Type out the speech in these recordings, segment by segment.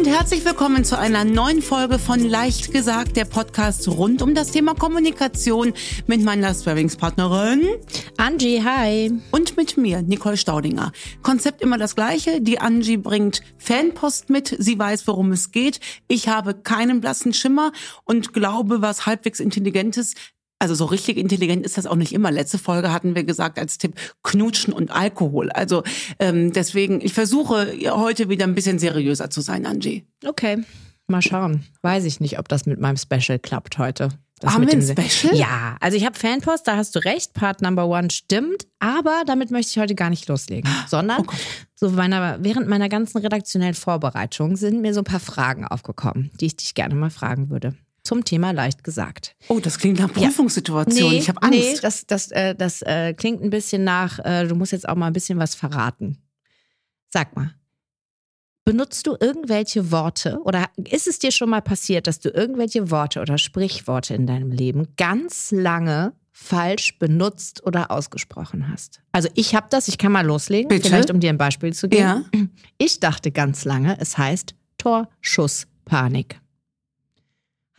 und herzlich willkommen zu einer neuen Folge von Leicht gesagt, der Podcast rund um das Thema Kommunikation mit meiner Sparringspartnerin Angie, hi. und mit mir, Nicole Staudinger. Konzept immer das gleiche. Die Angie bringt Fanpost mit. Sie weiß, worum es geht. Ich habe keinen blassen Schimmer und glaube, was halbwegs Intelligentes also so richtig intelligent ist das auch nicht immer. Letzte Folge hatten wir gesagt als Tipp Knutschen und Alkohol. Also ähm, deswegen, ich versuche heute wieder ein bisschen seriöser zu sein, Angie. Okay, mal schauen. Weiß ich nicht, ob das mit meinem Special klappt heute. Das Haben mit wir ein dem- Special? Ja, also ich habe Fanpost, da hast du recht, Part Number One stimmt, aber damit möchte ich heute gar nicht loslegen, sondern Oh so meiner, während meiner ganzen redaktionellen Vorbereitung sind mir so ein paar Fragen aufgekommen, die ich dich gerne mal fragen würde. Zum Thema leicht gesagt. Oh, das klingt nach Prüfungssituation. ich habe Angst. Nee, das, das, äh, das äh, klingt ein bisschen nach, äh, du musst jetzt auch mal ein bisschen was verraten. Sag mal, benutzt du irgendwelche Worte oder ist es dir schon mal passiert, dass du irgendwelche Worte oder Sprichworte in deinem Leben ganz lange falsch benutzt oder ausgesprochen hast? Also ich habe das, ich kann mal loslegen, Bitte? vielleicht um dir ein Beispiel zu geben. Ja. Ich dachte ganz lange, es heißt Torschusspanik.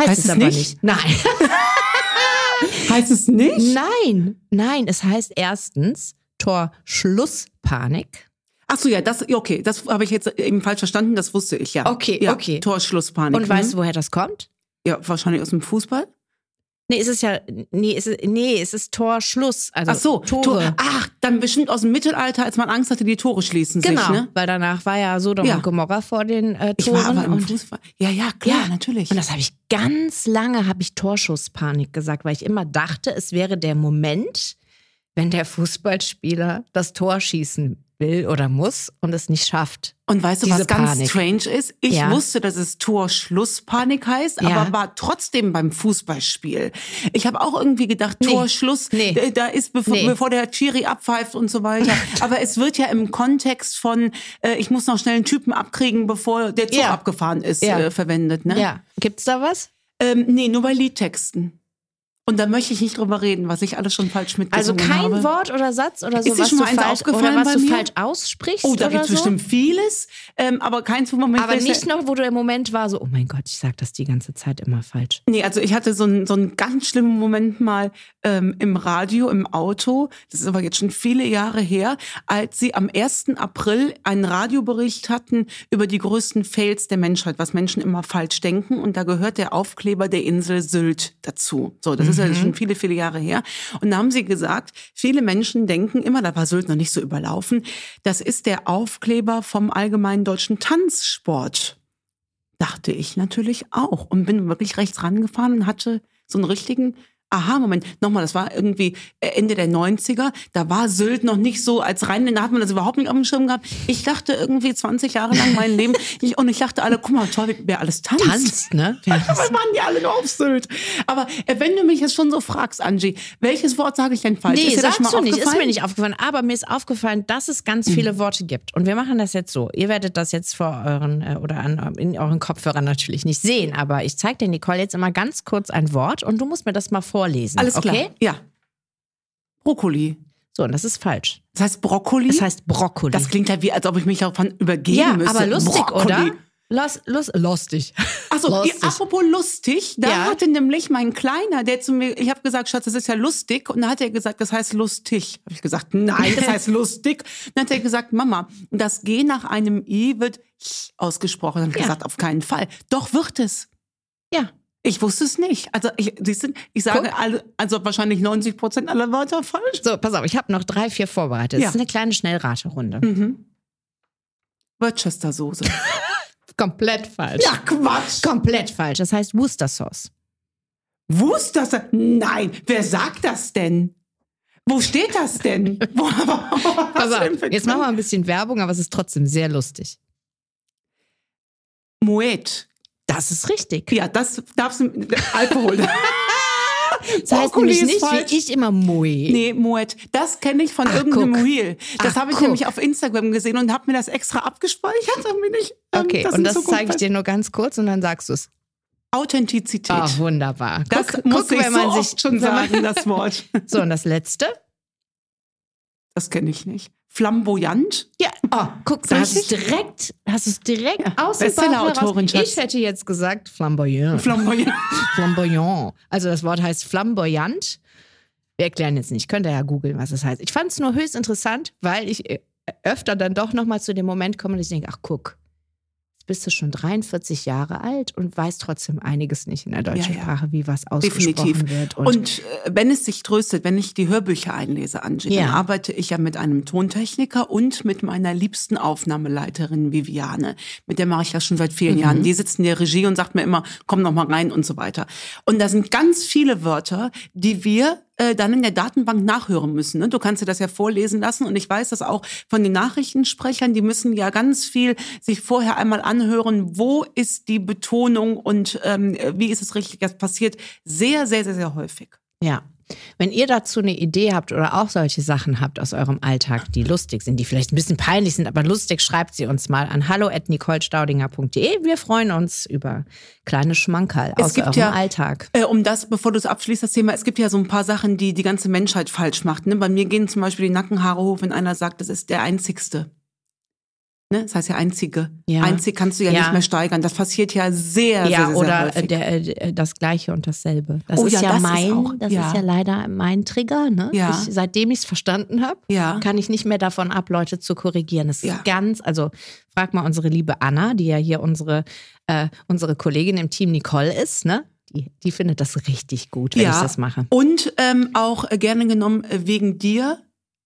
Heißt, Heißt es, es aber nicht? nicht. Nein. Heißt es nicht? Nein, nein, es heißt erstens Torschlusspanik. Ach so, ja, das, okay, das habe ich jetzt eben falsch verstanden. Das wusste ich ja. Okay, ja, okay. Torschlusspanik. Und weißt du, woher das kommt? Ja, wahrscheinlich aus dem Fußball. Nee, es ist ja, nee, es ist, nee, es ist Torschluss. Also Ach so, Tore. Tor, ach, dann bestimmt aus dem Mittelalter, als man Angst hatte, die Tore schließen Genau, sich, ne? weil danach war ja Sodom Ja. und Gomorra vor den äh, Ich Toren. war aber im und, Fußball. Ja, ja, klar, Ja. natürlich. und das habe ich ganz lange, habe ich Torschusspanik gesagt, weil ich immer dachte, es wäre der Moment, wenn der Fußballspieler das Tor schießen will oder muss und es nicht schafft. Und weißt du, was ganz Panik. strange ist? Ich Ja. wusste, dass es Torschlusspanik heißt, Ja. aber war trotzdem beim Fußballspiel. Ich habe auch irgendwie gedacht, Nee. Torschluss, Nee. da- da ist bevor, Nee. bevor der Chiri abpfeift und so weiter. aber es wird ja im Kontext von, äh, ich muss noch schnell einen Typen abkriegen, bevor der Zug Ja. abgefahren ist, äh, verwendet. Ne? Ja, gibt's da was? Ähm, nee, nur bei Liedtexten. Und da möchte ich nicht drüber reden, was ich alles schon falsch Also mitgesungen kein habe. Wort oder Satz oder so, Ist was schon du mal falsch aufgefallen oder was du mir? falsch aussprichst Oh, da gibt es so? bestimmt vieles, ähm, aber keins, wo man Aber nicht noch, wo du im Moment war, so, oh mein Gott, ich sag das die ganze Zeit immer falsch. Nee, also ich hatte so einen, so einen ganz schlimmen Moment mal ähm, im Radio, im Auto. Das ist aber jetzt schon viele Jahre her, als sie am 1. April einen Radiobericht hatten über die größten Fails der Menschheit, was Menschen immer falsch denken. Und da gehört der Aufkleber der Insel Sylt dazu. So, das ist ja schon viele, viele Jahre her. Und da haben sie gesagt, viele Menschen denken immer, da war Sylt noch nicht so überlaufen, das ist der Aufkleber vom Allgemeinen Deutschen Tanzsport dachte ich natürlich auch und bin wirklich rechts rangefahren und hatte so einen richtigen Aha-Moment. Nochmal, das war irgendwie Ende der 90er. Da war Sylt noch nicht so als Rheinländer, da hat man das überhaupt nicht auf dem Schirm gehabt. Ich dachte irgendwie 20 Jahre lang mein Leben ich, und ich dachte alle, guck mal, toll, wer alles tanzt. Tanzt, ne? Wer waren die alle nur auf Sylt. Aber äh, wenn du mich jetzt schon so fragst, Angie, welches Wort sage ich denn falsch? Nee, ist sagst du nicht, ist mir nicht aufgefallen. Aber mir ist aufgefallen, dass es ganz Mhm. viele Worte gibt. Und wir machen das jetzt so. Ihr werdet das jetzt vor euren äh, oder an, in euren Kopfhörern natürlich nicht sehen. Aber ich zeige dir, Nicole, jetzt immer ganz kurz ein Wort und du musst mir das mal vorlesen. Alles klar. okay? Ja. Brokkoli. So, und das ist falsch. Das heißt Brokkoli? Das heißt Brokkoli. Das klingt ja wie, als ob ich mich davon übergeben ja, müsste. aber lustig, Brokkoli. oder? Lust, lust, lustig. Achso, apropos lustig, da Ja. hatte nämlich mein Kleiner, der zu mir, ich habe gesagt, Schatz, das ist ja lustig. Und dann hat er gesagt, das heißt lustig. Habe ich gesagt, nein, das heißt lustig. Dann hat er gesagt, Mama, das G nach einem I wird ch ausgesprochen. Dann habe ich Ja. gesagt, auf keinen Fall. Doch wird es. Ja. Ich wusste es nicht. Also ich, siehst du, ich sage alle, also wahrscheinlich 90 Prozent aller Wörter falsch. So, pass auf, ich habe noch drei, vier vorbereitet. Ja. Das ist eine kleine Schnellraterunde. Mhm. Worcester-Soße. Komplett falsch. ja, Quatsch. Komplett falsch. Das heißt Worcester Sauce. Worcester? Nein, wer sagt das denn? Wo steht das denn? Pass auf, jetzt machen wir ein bisschen Werbung, aber es ist trotzdem sehr lustig. Moet. Das ist richtig. Ja, das darfst du. Alkohol. Das heißt Brokkoli nämlich nicht, falsch. wie ich immer Moe. Nee, Moet. Das kenne ich von Ach, irgendeinem guck. Reel. Das habe ich guck. nämlich auf Instagram gesehen und habe mir das extra abgespeichert, damit ich. ähm, Okay, das und das zeige ich dir nur ganz kurz und dann sagst du es. Authentizität. Ah, wunderbar. das guck, muss guck, ich wenn so man oft sich schon sagen, das Wort. So, und das letzte? Das kenne ich nicht. Flamboyant? Ja, oh, guck, da hast du es direkt, hast es direkt Ja, aus dem. Schatz. Ich hätte jetzt gesagt flamboyant. Flamboyant. flamboyant. Also das Wort heißt flamboyant. Wir erklären jetzt nicht, könnt ihr ja googeln, was es heißt. Ich fand es nur höchst interessant, weil ich äh, öfter dann doch nochmal zu dem Moment komme und ich denke, ach guck, bist du schon 43 Jahre alt und weißt trotzdem einiges nicht in der deutschen Ja, ja. Sprache, wie was ausgesprochen Definitiv. wird. Und, äh, wenn es dich tröstet, wenn ich die Hörbücher einlese, Angie, Ja. dann arbeite ich ja mit einem Tontechniker und mit meiner liebsten Aufnahmeleiterin Viviane. Mit der mache ich das schon seit vielen Mhm. Jahren. Die sitzt in der Regie und sagt mir immer, komm noch mal rein und so weiter. Und da sind ganz viele Wörter, die wir äh, dann in der Datenbank nachhören müssen. Ne? Du kannst dir das ja vorlesen lassen und ich weiß das auch von den Nachrichtensprechern, die müssen ja ganz viel sich vorher einmal anhören, wo ist die Betonung und ähm, wie ist es richtig. Das passiert sehr, sehr, sehr, sehr häufig. Ja. Wenn ihr dazu eine Idee habt oder auch solche Sachen habt aus eurem Alltag, die lustig sind, die vielleicht ein bisschen peinlich sind, aber lustig, schreibt sie uns mal an hallo@nicolestaudinger.de. Wir freuen uns über kleine Schmankerl Es aus gibt eurem ja- Alltag. Äh, um das, bevor du es abschließt, das Thema, es gibt ja so ein paar Sachen, die die ganze Menschheit falsch macht. Ne? Bei mir gehen zum Beispiel die Nackenhaare hoch, wenn einer sagt, das ist der Einzigste. Ne? Das heißt ja Einzige. Ja. Einzig kannst du ja, Ja. nicht mehr steigern. Das passiert ja sehr, sehr, ja, sehr, oder sehr häufig. der, äh, das Gleiche und dasselbe. Das Oh ist ja, das ist mein, auch- das ja. ist ja leider mein Trigger. Ne? Ja. Ich, seitdem ich es verstanden habe, Ja. kann ich nicht mehr davon ab, Leute zu korrigieren. Es Ja. ist ganz, also frag mal unsere liebe Anna, die ja hier unsere, äh, unsere Kollegin im Team Nicole ist, ne? Die, die findet das richtig gut, wenn ich das mache. Und ähm, auch äh, gerne genommen äh, wegen dir.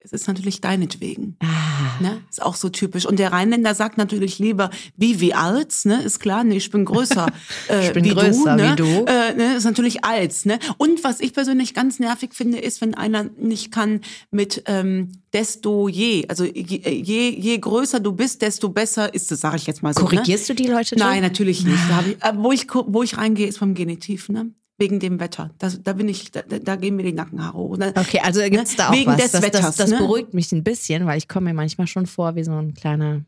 Es ist natürlich deinetwegen. Ah. Ne? Ist auch so typisch. Und der Rheinländer sagt natürlich lieber, wie, wie als, ne? Ist klar, nee, ich bin größer. Äh, Ich bin wie größer du, ne? wie du. Äh, ne? Ist natürlich als, ne? Und was ich persönlich ganz nervig finde, ist, wenn einer nicht kann mit ähm, desto je. Also je, je, je größer du bist, desto besser ist es, sage ich jetzt mal so. Ne? Korrigierst du die Leute? Nein, natürlich nicht. Da ich, äh, wo, ich, wo ich reingehe, ist vom Genitiv, ne? Wegen dem Wetter. Das, da bin ich, da, da gehen mir die Nackenhaare hoch. Ne? Okay, also gibt's Ne? da auch Wegen was. des das, Wetters, das, das ne? beruhigt mich ein bisschen, weil ich komme mir manchmal schon vor wie so ein kleiner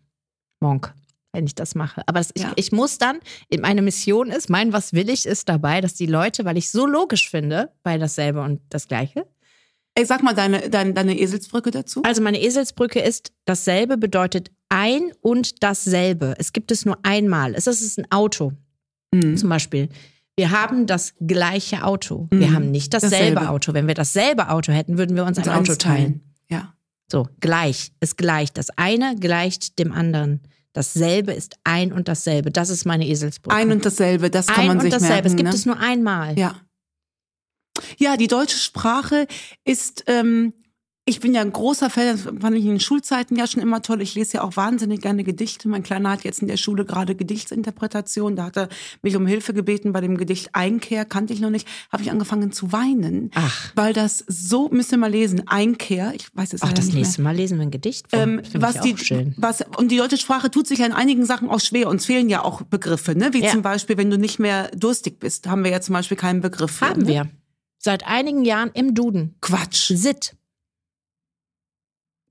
Monk, wenn ich das mache. Aber das, Ja. ich, ich muss dann, meine Mission ist, mein Was will ich ist dabei, dass die Leute, weil ich so logisch finde, bei dasselbe und das Gleiche. Ey, sag mal deine, deine, deine Eselsbrücke dazu. Also meine Eselsbrücke ist, dasselbe bedeutet ein und dasselbe. Es gibt es nur einmal. Es ist ein Auto. Mhm. Zum Beispiel, wir haben das gleiche Auto. Wir Mhm. haben nicht dasselbe, Dasselbe. Auto. Wenn wir dasselbe Auto hätten, würden wir uns ein Und Auto eins teilen. Ja. So, gleich. Es gleicht. Das eine gleicht dem anderen. Dasselbe ist ein und dasselbe. Das ist meine Eselsbrücke. Ein und dasselbe, das kann Ein man und sich dasselbe. merken. es gibt ne? es nur einmal. Ja. Ja, die deutsche Sprache ist, ähm, ich bin ja ein großer Fan, das fand ich in den Schulzeiten ja schon immer toll. Ich lese ja auch wahnsinnig gerne Gedichte. Mein Kleiner hat jetzt in der Schule gerade Gedichtsinterpretation. Da hat er mich um Hilfe gebeten bei dem Gedicht Einkehr, kannte ich noch nicht. Habe ich angefangen zu weinen. Ach. Weil das so, müsst ihr mal lesen, Einkehr, ich weiß es Ach, das nicht mehr. nächste Mal lesen wir ein Gedicht vor. Ähm, was ich die, auch schön. was, und die deutsche Sprache tut sich ja in einigen Sachen auch schwer. Uns fehlen ja auch Begriffe, ne? Wie Ja. zum Beispiel, wenn du nicht mehr durstig bist, haben wir ja zum Beispiel keinen Begriff. Haben ne? wir. Seit einigen Jahren im Duden. Quatsch. Sit.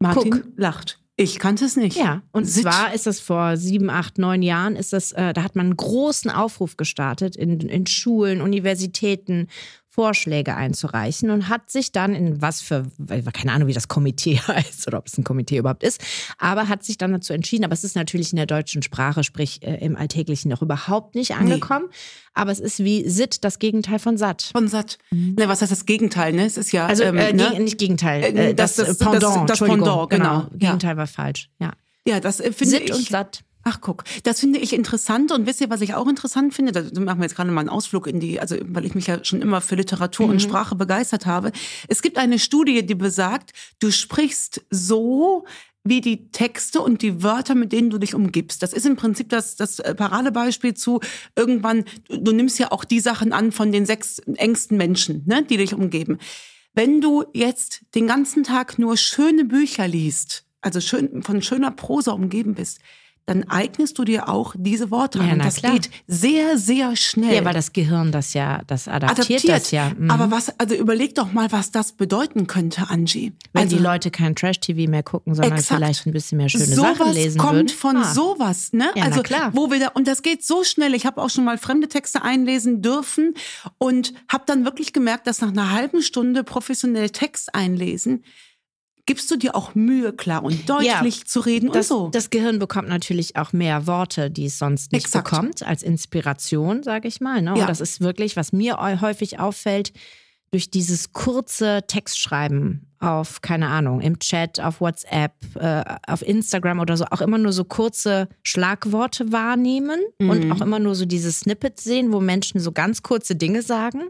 Martin Guck. lacht. Ich kannte es nicht. Ja, und Sit. zwar ist das vor sieben, acht, neun Jahren, ist das, äh, da hat man einen großen Aufruf gestartet in, in Schulen, Universitäten, Vorschläge einzureichen und hat sich dann in was für, keine Ahnung, wie das Komitee heißt oder ob es ein Komitee überhaupt ist, aber hat sich dann dazu entschieden, aber es ist natürlich in der deutschen Sprache, sprich äh, im Alltäglichen noch überhaupt nicht angekommen, aber es ist wie Sit, das Gegenteil von satt. Von satt. Ne, was heißt das Gegenteil, ne? Es ist ja. Also ähm, äh, ne? nicht Gegenteil, Äh, äh, das- das, das- äh, Pendant, das- das Pendant, genau. Ja. Gegenteil war falsch, ja. Ja, das finde Sit ich. und satt. Ach guck, das finde ich interessant und wisst ihr, was ich auch interessant finde? Da machen wir jetzt gerade mal einen Ausflug in die, also weil ich mich ja schon immer für Literatur Mhm. und Sprache begeistert habe. Es gibt eine Studie, die besagt, du sprichst so wie die Texte und die Wörter, mit denen du dich umgibst. Das ist im Prinzip das, das äh, Paradebeispiel zu irgendwann, du, du nimmst ja auch die Sachen an von den sechs engsten Menschen, ne, die dich umgeben. Wenn du jetzt den ganzen Tag nur schöne Bücher liest, also schön, von schöner Prosa umgeben bist, dann eignest du dir auch diese Worte an. Das klar. geht sehr, sehr schnell. Ja, weil das Gehirn das ja, das adaptiert, adaptiert. das ja. Mhm. Aber was, also überleg doch mal, was das bedeuten könnte, Angie. Wenn also, die Leute kein Trash-TV mehr gucken, sondern Exakt. vielleicht ein bisschen mehr schöne Sachen sowas lesen kommt würden. von Ah. sowas, ne? Ja, also klar. wo wir da und das geht so schnell. Ich habe auch schon mal fremde Texte einlesen dürfen und habe dann wirklich gemerkt, dass nach einer halben Stunde professionell Text einlesen gibst du dir auch Mühe, klar und deutlich Ja, zu reden Das, und so. das Gehirn bekommt natürlich auch mehr Worte, die es sonst nicht Exakt. bekommt, als Inspiration, sage ich mal. Ne? Ja. Und das ist wirklich, was mir häufig auffällt, durch dieses kurze Textschreiben auf, keine Ahnung, im Chat, auf WhatsApp, äh, auf Instagram oder so, auch immer nur so kurze Schlagworte wahrnehmen und Mhm. auch immer nur so diese Snippets sehen, wo Menschen so ganz kurze Dinge sagen.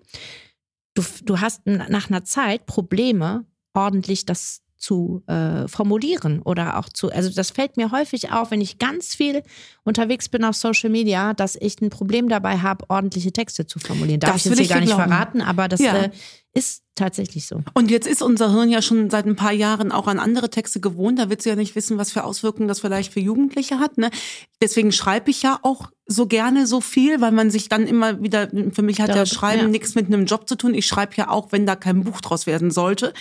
Du, du hast nach einer Zeit Probleme, ordentlich das zu äh, formulieren oder auch zu, also das fällt mir häufig auf, wenn ich ganz viel unterwegs bin auf Social Media, dass ich ein Problem dabei habe, ordentliche Texte zu formulieren. Darf Das ich jetzt hier gar nicht glauben. verraten, aber das Ja. äh, ist tatsächlich so. Und jetzt ist unser Hirn ja schon seit ein paar Jahren auch an andere Texte gewohnt. Da wird sie ja nicht wissen, was für Auswirkungen das vielleicht für Jugendliche hat. Ne? Deswegen schreibe ich ja auch so gerne so viel, weil man sich dann immer wieder, für mich hat ja Darauf- Schreiben ja. nichts mit einem Job zu tun. Ich schreibe ja auch, wenn da kein Buch draus werden sollte.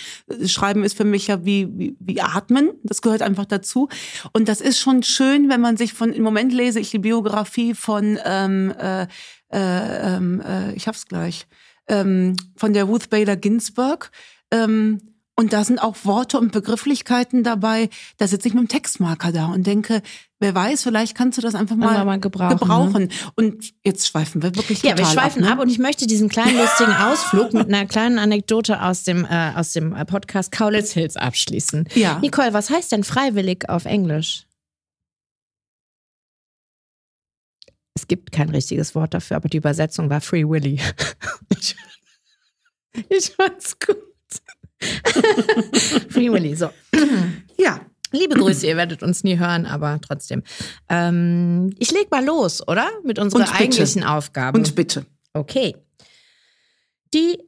Schreiben ist für mich ja wie, wie, wie Atmen. Das gehört einfach dazu. Und das ist schon schön, wenn man sich von, im Moment lese ich die Biografie von, ähm, äh, äh, ähm, äh, ich hab's gleich, ähm, von der Ruth Bader Ginsburg. Ähm, und da sind auch Worte und Begrifflichkeiten dabei. Da sitze ich mit dem Textmarker da und denke, wer weiß, vielleicht kannst du das einfach mal, mal gebrauchen, ne? gebrauchen. Und jetzt schweifen wir wirklich Ja, wir schweifen ab. ab, ne? und ich möchte diesen kleinen lustigen Ausflug mit einer kleinen Anekdote aus dem, äh, aus dem Podcast Kaulitz Hills abschließen. Ja. Nicole, was heißt denn freiwillig auf Englisch? Es gibt kein richtiges Wort dafür, aber die Übersetzung war Free Willy. Ich, ich fand's gut. Free Willy, so. Ja. Liebe Grüße, ihr werdet uns nie hören, aber trotzdem. Ähm, ich leg mal los, oder? Mit unserer eigentlichen Aufgabe. Und bitte. Okay. Die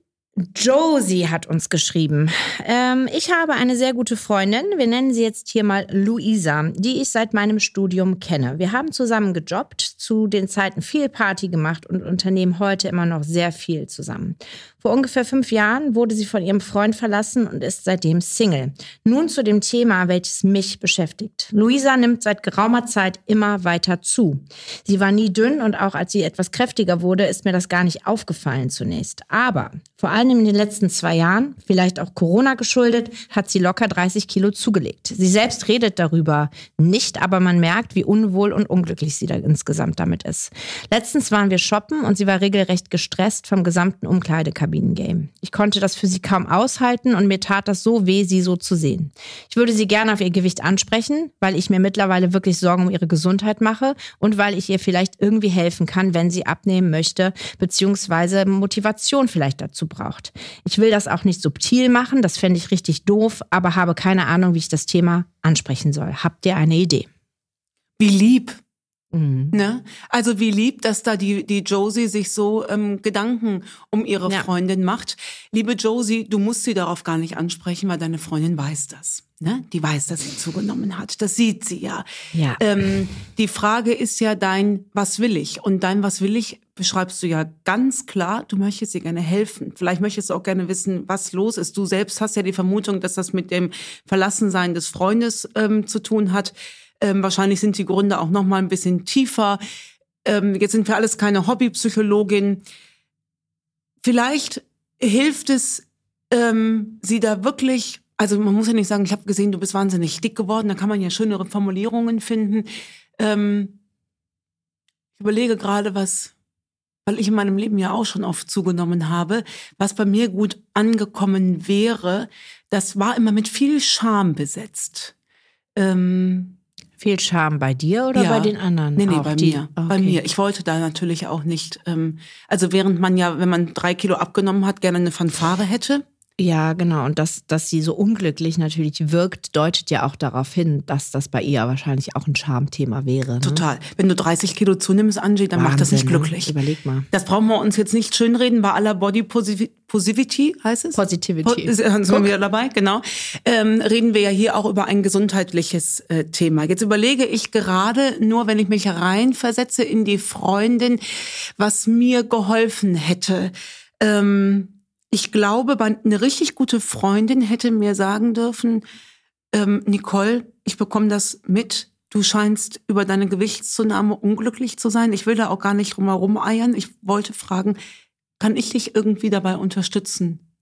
Josie hat uns geschrieben. Ähm, ich habe eine sehr gute Freundin, wir nennen sie jetzt hier mal Luisa, die ich seit meinem Studium kenne. Wir haben zusammen gejobbt, zu den Zeiten viel Party gemacht und unternehmen heute immer noch sehr viel zusammen. Vor ungefähr fünf Jahren wurde sie von ihrem Freund verlassen und ist seitdem Single. Nun zu dem Thema, welches mich beschäftigt. Luisa nimmt seit geraumer Zeit immer weiter zu. Sie war nie dünn und auch als sie etwas kräftiger wurde, ist mir das gar nicht aufgefallen zunächst. Aber vor allem in den letzten zwei Jahren, vielleicht auch Corona geschuldet, hat sie locker 30 Kilo zugelegt. Sie selbst redet darüber nicht, aber man merkt, wie unwohl und unglücklich sie da insgesamt damit ist. Letztens waren wir shoppen und sie war regelrecht gestresst vom gesamten Umkleidekabinen-Game. Ich konnte das für sie kaum aushalten und mir tat das so weh, sie so zu sehen. Ich würde sie gerne auf ihr Gewicht ansprechen, weil ich mir mittlerweile wirklich Sorgen um ihre Gesundheit mache und weil ich ihr vielleicht irgendwie helfen kann, wenn sie abnehmen möchte, beziehungsweise Motivation vielleicht dazu braucht. Ich will das auch nicht subtil machen, das fände ich richtig doof, aber habe keine Ahnung, wie ich das Thema ansprechen soll. Habt ihr eine Idee? Wie lieb. Mhm. Ne? Also wie lieb, dass da die, die Josie sich so ähm, Gedanken um ihre Ja. Freundin macht. Liebe Josie, du musst sie darauf gar nicht ansprechen, weil deine Freundin weiß das. Ne? Die weiß, dass sie zugenommen hat. Das sieht sie ja. Ja. Ähm, die Frage ist ja dein, was will ich? Und dein, was will ich, beschreibst du ja ganz klar, du möchtest ihr gerne helfen. Vielleicht möchtest du auch gerne wissen, was los ist. Du selbst hast ja die Vermutung, dass das mit dem Verlassensein des Freundes ähm, zu tun hat. Ähm, wahrscheinlich sind die Gründe auch noch mal ein bisschen tiefer. Ähm, jetzt sind wir alles keine Hobbypsychologin. Vielleicht hilft es, ähm, sie da wirklich, also man muss ja nicht sagen, ich habe gesehen, du bist wahnsinnig dick geworden, da kann man ja schönere Formulierungen finden. Ähm, ich überlege gerade, was, weil ich in meinem Leben ja auch schon oft zugenommen habe, was bei mir gut angekommen wäre, das war immer mit viel Scham besetzt. Ähm, Viel Scham bei dir oder Ja. bei den anderen? Nee, nee, auch bei die? mir. Bei Okay. mir. Ich wollte da natürlich auch nicht, ähm, also während man ja, wenn man drei Kilo abgenommen hat, gerne eine Fanfare hätte. Ja, genau. Und dass, dass sie so unglücklich natürlich wirkt, deutet ja auch darauf hin, dass das bei ihr wahrscheinlich auch ein Schamthema wäre. Ne? Total. Wenn du 30 Kilo zunimmst, Angie, dann macht das nicht Wahnsinn, ne? glücklich. Überleg mal. Das brauchen wir uns jetzt nicht schönreden, bei aller Body Posi- Positivity heißt es? Positivity. Po- ist- Sind wir wieder dabei, genau. Ähm, reden wir ja hier auch über ein gesundheitliches äh, Thema. Jetzt überlege ich gerade, nur wenn ich mich reinversetze in die Freundin, was mir geholfen hätte. Ähm, ich glaube, eine richtig gute Freundin hätte mir sagen dürfen, ähm, Nicole, ich bekomme das mit. Du scheinst über deine Gewichtszunahme unglücklich zu sein. Ich will da auch gar nicht drumherum eiern. Ich wollte fragen, kann ich dich irgendwie dabei unterstützen?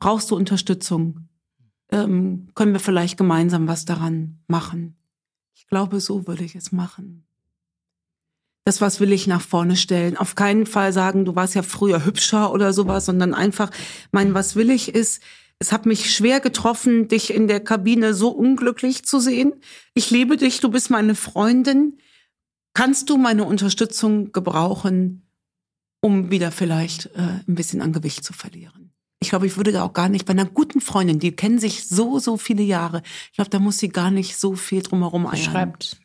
Brauchst du Unterstützung? ähm, können wir vielleicht gemeinsam was daran machen. Ich glaube, so würde ich es machen. Das, was will ich nach vorne stellen. Auf keinen Fall sagen, du warst ja früher hübscher oder sowas, sondern einfach, mein, was will ich ist, es hat mich schwer getroffen, dich in der Kabine so unglücklich zu sehen. Ich liebe dich, du bist meine Freundin. Kannst du meine Unterstützung gebrauchen, um wieder vielleicht äh, ein bisschen an Gewicht zu verlieren? Ich glaube, ich würde da auch gar nicht bei einer guten Freundin, die kennen sich so, so viele Jahre. Ich glaube, da muss sie gar nicht so viel drumherum eiern. Schreibt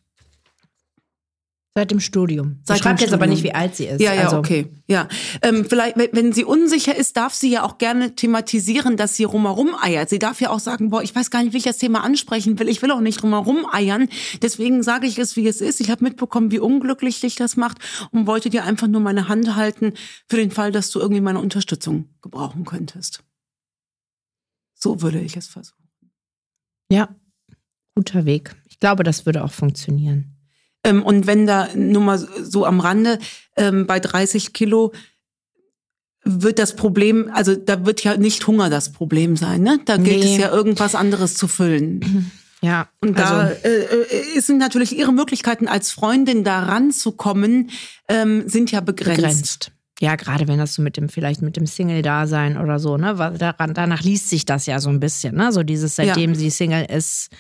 Seit dem Studium. Seit sie schreibt dem jetzt aber nicht, wie alt sie ist. Ja, ja, also, okay. Ja. Ähm, vielleicht, wenn- wenn sie unsicher ist, darf sie ja auch gerne thematisieren, dass sie rumherum eiert. Sie darf ja auch sagen, boah, ich weiß gar nicht, wie ich das Thema ansprechen will. Ich will auch nicht rumherum eiern. Deswegen sage ich es, wie es ist. Ich habe mitbekommen, wie unglücklich dich das macht und wollte dir einfach nur meine Hand halten für den Fall, dass du irgendwie meine Unterstützung gebrauchen könntest. So würde ich es versuchen. Ja, guter Weg. Ich glaube, das würde auch funktionieren. Ähm, und wenn da nur mal so am Rande ähm, bei 30 Kilo wird das Problem, also da wird ja nicht Hunger das Problem sein, ne? Da gilt Nee. es ja irgendwas anderes zu füllen. Ja, Und da also, äh, äh, sind natürlich ihre Möglichkeiten als Freundin da ranzukommen, ähm, sind ja begrenzt. begrenzt. Ja, gerade wenn das so mit dem, vielleicht mit dem Single-Dasein oder so, ne? Weil Daran, danach liest sich das ja so ein bisschen, ne? So dieses, seitdem sie Single ist,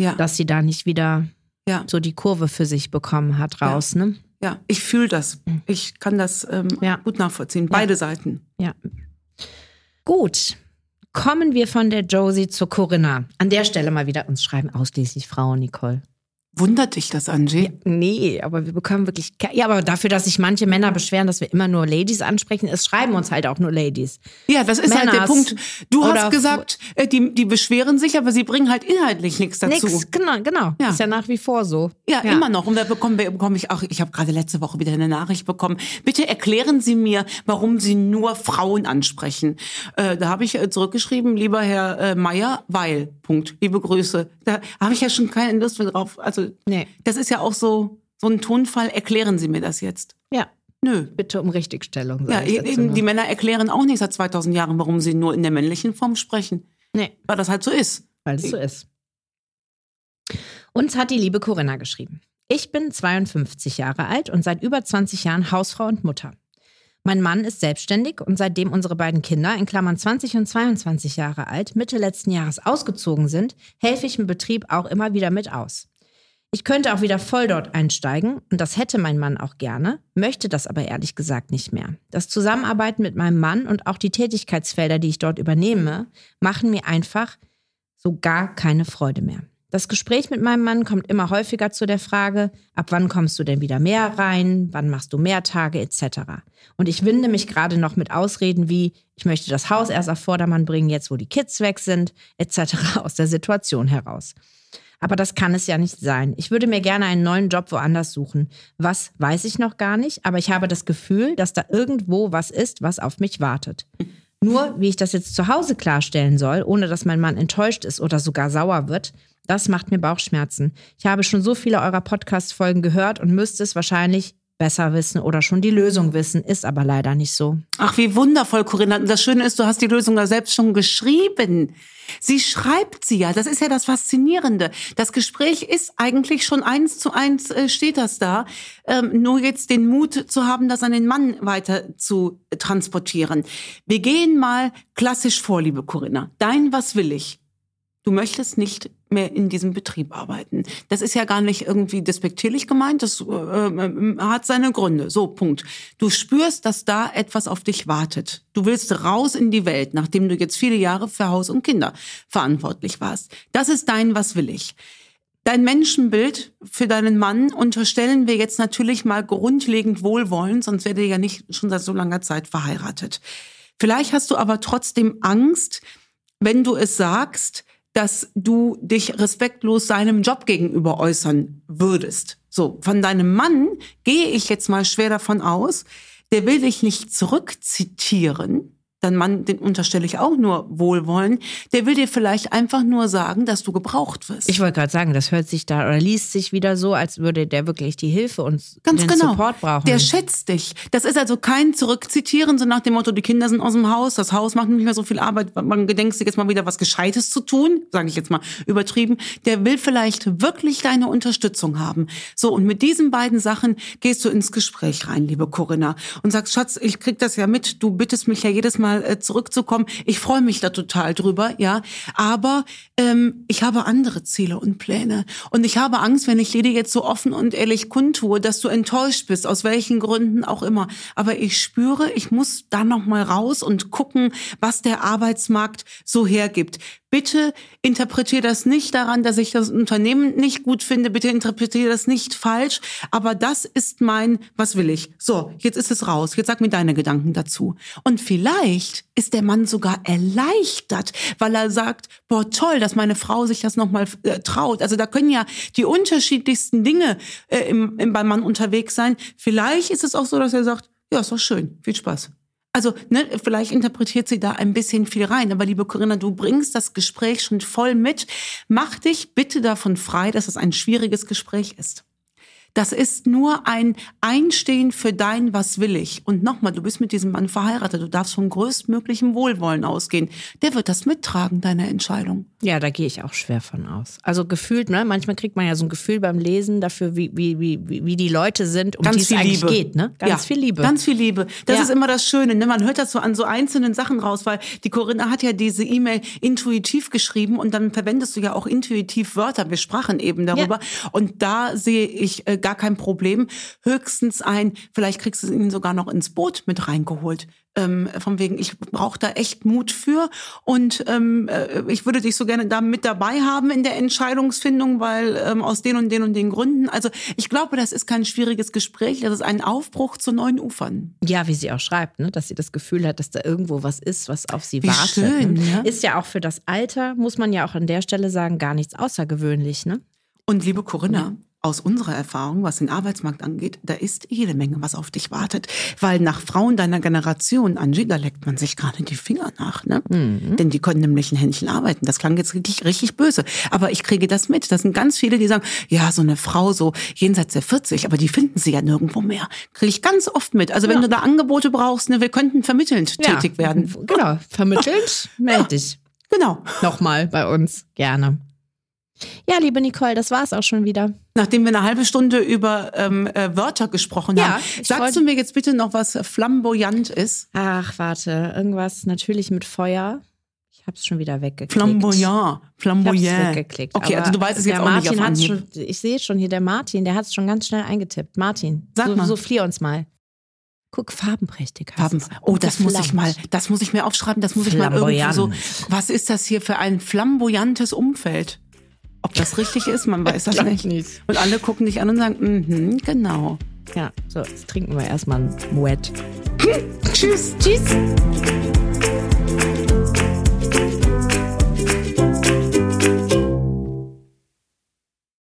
Ja, dass sie da nicht wieder ja, so die Kurve für sich bekommen hat raus, ne? ja. Ich fühle das. Ich kann das ähm, Ja. gut nachvollziehen. Beide Seiten. Ja. Gut. Kommen wir von der Josie zur Corinna. An der Stelle mal wieder uns schreiben ausschließlich Frauen, Nicole. Wundert dich das, Angie? Nee, aber wir bekommen wirklich. Ja, aber dafür, dass sich manche Männer beschweren, dass wir immer nur Ladies ansprechen, es schreiben uns halt auch nur Ladies. Ja, das ist halt der Männers Punkt. Du hast gesagt, äh, die, die beschweren sich, aber sie bringen halt inhaltlich nichts dazu. Nix, genau, genau. Ja. Ist ja nach wie vor so. Ja, immer noch. Und da bekommen wir, bekomme ich auch, ich habe gerade letzte Woche wieder eine Nachricht bekommen. Bitte erklären Sie mir, warum Sie nur Frauen ansprechen. Äh, da habe ich äh, zurückgeschrieben, lieber Herr äh, Meier, weil, Punkt, liebe Grüße. Da habe ich ja schon keine Lust mehr drauf. Also, Nee. das ist ja auch so, so ein Tonfall. Erklären Sie mir das jetzt. Ja, Nö. bitte um Richtigstellung. Ja, eben, die Männer erklären auch nicht seit 2000 Jahren, warum sie nur in der männlichen Form sprechen. Nee, Weil das halt so ist. weil es so ist. Uns hat die liebe Corinna geschrieben. Ich bin 52 Jahre alt und seit über 20 Jahren Hausfrau und Mutter. Mein Mann ist selbstständig und seitdem unsere beiden Kinder, in Klammern 20 und 22 Jahre alt, Mitte letzten Jahres ausgezogen sind, helfe ich im Betrieb auch immer wieder mit aus. Ich könnte auch wieder voll dort einsteigen und das hätte mein Mann auch gerne, möchte das aber ehrlich gesagt nicht mehr. Das Zusammenarbeiten mit meinem Mann und auch die Tätigkeitsfelder, die ich dort übernehme, machen mir einfach so gar keine Freude mehr. Das Gespräch mit meinem Mann kommt immer häufiger zu der Frage, ab wann kommst du denn wieder mehr rein, wann machst du mehr Tage etc. Und ich winde mich gerade noch mit Ausreden wie, ich möchte das Haus erst auf Vordermann bringen, jetzt wo die Kids weg sind etc. aus der Situation heraus. Aber das kann es ja nicht sein. Ich würde mir gerne einen neuen Job woanders suchen. Was weiß ich noch gar nicht, aber ich habe das Gefühl, dass da irgendwo was ist, was auf mich wartet. Nur, wie ich das jetzt zu Hause klarstellen soll, ohne dass mein Mann enttäuscht ist oder sogar sauer wird, das macht mir Bauchschmerzen. Ich habe schon so viele eurer Podcast-Folgen gehört und müsste es wahrscheinlich besser wissen oder schon die Lösung wissen, ist aber leider nicht so. Ach, wie wundervoll, Corinna. Und das Schöne ist, du hast die Lösung da selbst schon geschrieben. Sie schreibt sie ja. Das ist ja das Faszinierende. Das Gespräch ist eigentlich schon eins zu eins, äh, steht das da. Ähm, nur jetzt den Mut zu haben, das an den Mann weiter zu transportieren. Wir gehen mal klassisch vor, liebe Corinna. Dein Was will ich? Du möchtest nicht mehr in diesem Betrieb arbeiten. Das ist ja gar nicht irgendwie despektierlich gemeint, das äh, äh, hat seine Gründe. So, Punkt. Du spürst, dass da etwas auf dich wartet. Du willst raus in die Welt, nachdem du jetzt viele Jahre für Haus und Kinder verantwortlich warst. Das ist dein Was will ich. Dein Menschenbild für deinen Mann unterstellen wir jetzt natürlich mal grundlegend wohlwollend, sonst wäre ihr ja nicht schon seit so langer Zeit verheiratet. Vielleicht hast du aber trotzdem Angst, wenn du es sagst, dass du dich respektlos seinem Job gegenüber äußern würdest. So, von deinem Mann gehe ich jetzt mal schwer davon aus, der will dich nicht zurückzitieren, dein Mann, den unterstelle ich auch nur Wohlwollen, der will dir vielleicht einfach nur sagen, dass du gebraucht wirst. Ich wollte gerade sagen, das hört sich da oder liest sich wieder so, als würde der wirklich die Hilfe und Ganz den genau. Support brauchen. Der schätzt dich. Das ist also kein Zurückzitieren, so nach dem Motto, die Kinder sind aus dem Haus, das Haus macht nicht mehr so viel Arbeit, man gedenkst dir jetzt mal wieder was Gescheites zu tun, sage ich jetzt mal übertrieben. Der will vielleicht wirklich deine Unterstützung haben. So, und mit diesen beiden Sachen gehst du ins Gespräch rein, liebe Corinna, und sagst, Schatz, ich krieg das ja mit, du bittest mich ja jedes Mal äh, zurückzukommen. Ich freue mich da total drüber, ja. Aber ähm, ich habe andere Ziele und Pläne. Und ich habe Angst, wenn ich dir jetzt so offen und ehrlich kundtue, dass du enttäuscht bist, aus welchen Gründen auch immer. Aber ich spüre, ich muss da noch mal raus und gucken, was der Arbeitsmarkt so hergibt. Bitte interpretiere das nicht daran, dass ich das Unternehmen nicht gut finde. Bitte interpretiere das nicht falsch. Aber das ist mein, was will ich? So, jetzt ist es raus. Jetzt sag mir deine Gedanken dazu. Und vielleicht ist der Mann sogar erleichtert, weil er sagt, boah, toll, dass meine Frau sich das nochmal äh, traut. Also da können ja die unterschiedlichsten Dinge äh, im, im, beim Mann unterwegs sein. Vielleicht ist es auch so, dass er sagt, ja, ist doch schön, viel Spaß. Also, ne, vielleicht interpretiert sie da ein bisschen viel rein. Aber liebe Corinna, du bringst das Gespräch schon voll mit. Mach dich bitte davon frei, dass es ein schwieriges Gespräch ist. Das ist nur ein Einstehen für dein Was will ich. Und nochmal, du bist mit diesem Mann verheiratet. Du darfst vom größtmöglichen Wohlwollen ausgehen. Der wird das mittragen, deine Entscheidung. Ja, da gehe ich auch schwer von aus. Also gefühlt, ne? Manchmal kriegt man ja so ein Gefühl beim Lesen dafür, wie, wie, wie, wie die Leute sind, um Ganz die es viel eigentlich Liebe. geht, ne? Ganz ja, viel Liebe. Ganz viel Liebe. Das Ja. ist immer das Schöne. Ne? Man hört das so an so einzelnen Sachen raus, weil die Corinna hat ja diese E-Mail intuitiv geschrieben und dann verwendest du ja auch intuitiv Wörter. Wir sprachen eben darüber. Und da sehe ich äh, gar kein Problem. Höchstens ein, vielleicht kriegst du ihn sogar noch ins Boot mit reingeholt. Ähm, von wegen, ich brauche da echt Mut für und ähm, äh, ich würde dich so gerne da mit dabei haben in der Entscheidungsfindung, weil ähm, aus den und den und den Gründen. Also ich glaube, das ist kein schwieriges Gespräch, das ist ein Aufbruch zu neuen Ufern. Ja, wie sie auch schreibt, ne? dass sie das Gefühl hat, dass da irgendwo was ist, was auf sie Wie wartet. schön, ne? ja. Ist ja auch für das Alter, muss man ja auch an der Stelle sagen, gar nichts außergewöhnlich. Ne? Und liebe Corinna, aus unserer Erfahrung, was den Arbeitsmarkt angeht, da ist jede Menge, was auf dich wartet. Weil nach Frauen deiner Generation, Angie, da leckt man sich gerade die Finger nach. Ne? Denn die können nämlich ein Händchen arbeiten. Das klang jetzt richtig, richtig böse. Aber ich kriege das mit. Das sind ganz viele, die sagen, ja, so eine Frau so jenseits der 40, aber die finden sie ja nirgendwo mehr. Kriege ich ganz oft mit. Also wenn Ja. du da Angebote brauchst, ne, wir könnten vermittelnd tätig werden. Genau, vermittelt, melde dich. Genau. Nochmal bei uns, gerne. Ja, liebe Nicole, das war's auch schon wieder. Nachdem wir eine halbe Stunde über ähm, äh, Wörter gesprochen Ja, haben, sagst du mir jetzt bitte noch, was flamboyant ist? Ach, warte, irgendwas natürlich mit Feuer. Ich hab's schon wieder weggeklickt. Flamboyant. Ich hab's Flamboyant. weggeklickt. Okay, also du weißt es jetzt der auch nicht Martin auf Anhieb. schon, Ich sehe schon hier, der Martin, der hat's schon ganz schnell eingetippt. Martin, Sag so, mal. so flieh uns mal. Guck, farbenprächtig. Farben. es. Oh, das muss ich mal, das muss ich mir aufschreiben, das muss ich mal irgendwo so. Flamboyant. Was ist das hier für ein flamboyantes Umfeld? Ob das richtig ist, man weiß das nicht. nicht. Und alle gucken dich an und sagen, mhm, genau. Ja, so, jetzt trinken wir erstmal ein Moet. Tschüss. Tschüss.